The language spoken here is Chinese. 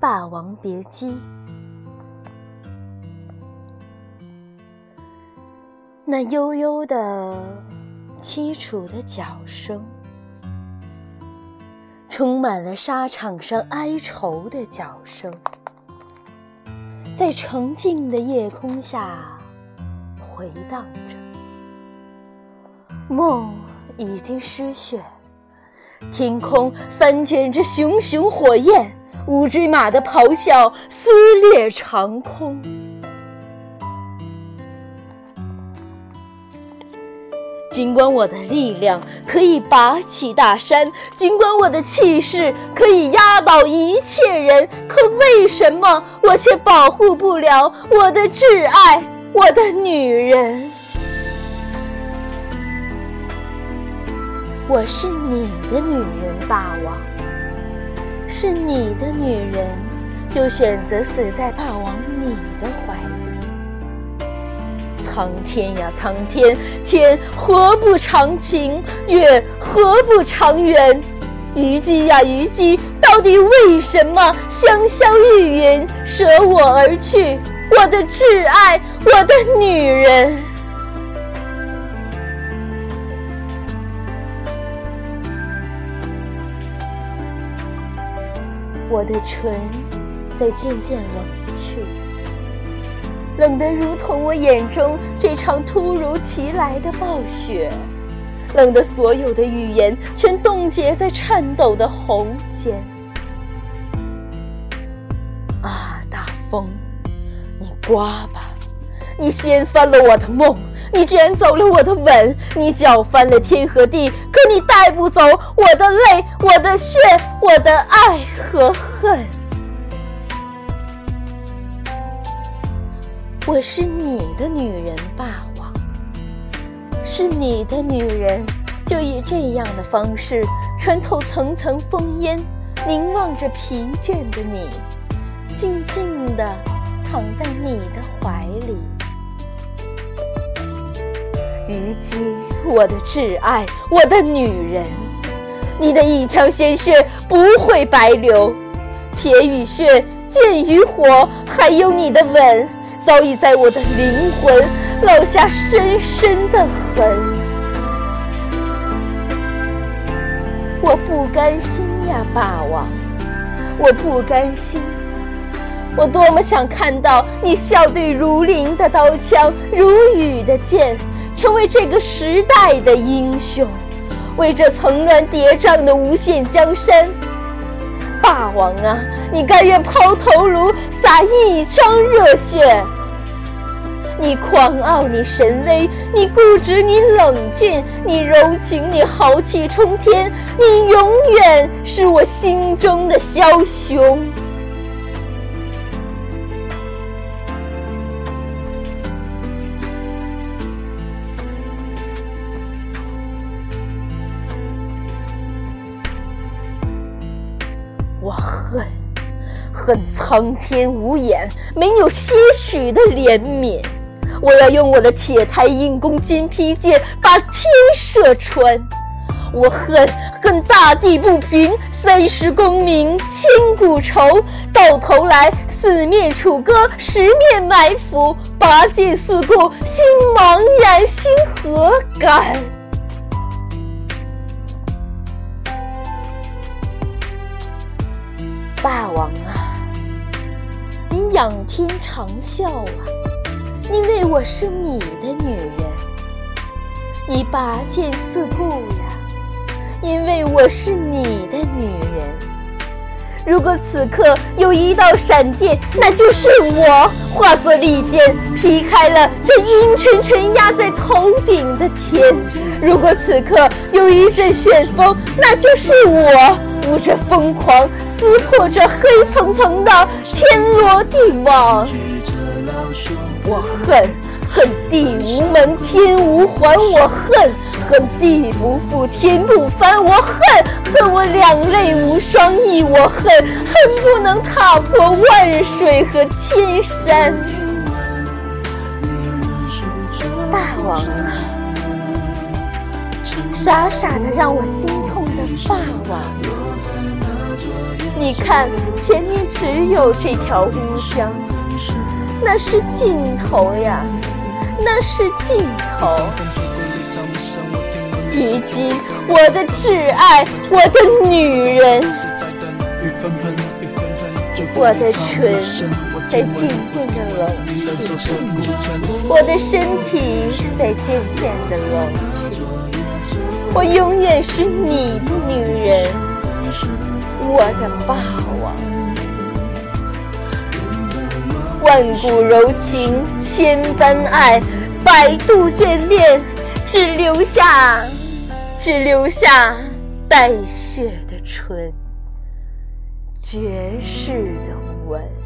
霸王别姬》。那悠悠的、凄楚的脚声，充满了沙场上哀愁的脚声，在澄净的夜空下回荡着。梦已经失血，天空翻卷着熊熊火焰，乌骓马的咆哮撕裂长空。尽管我的力量可以拔起大山，尽管我的气势可以压倒一切人，可为什么我却保护不了我的挚爱，我的女人？我是你的女人，霸王。是你的女人，就选择死在霸王你的怀里。苍天呀，苍天，天何不长情，月何不长圆？虞姬呀，虞姬，到底为什么香消玉殒，舍我而去？我的挚爱，我的女人。我的唇在渐渐冷去。冷得如同我眼中这场突如其来的暴雪，冷得所有的语言全冻结在颤抖的喉间。啊，大风，你刮吧！你掀翻了我的梦，你卷走了我的吻，你搅翻了天和地，可你带不走我的泪、我的血、我的爱和恨。我是你的女人，霸王。是你的女人，就以这样的方式穿透层层烽烟，凝望着疲倦的你，静静地躺在你的怀里。虞姬，我的挚爱，我的女人，你的一腔鲜血不会白流，铁与血，剑与火，还有你的吻。早已在我的灵魂烙下深深的痕。我不甘心呀，霸王，我不甘心。我多么想看到你笑对如林的刀枪，如雨的剑，成为这个时代的英雄，为这层峦叠嶂的无限江山。霸王啊，你甘愿抛头颅，洒一腔热血？你狂傲，你神威，你固执，你冷峻，你柔情，你豪气冲天，你永远是我心中的枭雄。恨苍天无眼，没有些许的怜悯。我要用我的铁胎硬弓金披剑把天射穿。我恨恨大地不平，三十功名千古愁，到头来四面楚歌，十面埋伏，八剑四顾，心茫然，心何感？霸王啊，仰天长啸啊！因为我是你的女人，你拔剑四顾呀。因为我是你的女人，如果此刻有一道闪电，那就是我化作利剑，劈开了这阴沉沉压在头顶的天；如果此刻有一阵旋风，那就是我捂着疯狂，撕破这黑层层的天罗地网。我恨恨地无门天无环，我恨恨地不复天不翻，我恨恨我两泪无双翼，我恨恨不能踏破万水和千山。大王啊，傻傻的让我心痛的霸王，你看，前面只有这条乌江，那是尽头呀，那是尽头。虞姬，我的挚爱，我的女人，我的唇在渐渐的冷却，我的身体在渐渐的冷却。我永远是你的女人，我的霸王。万古柔情，千般爱，百度眷恋，只留下，只留下带血的唇，绝世的吻。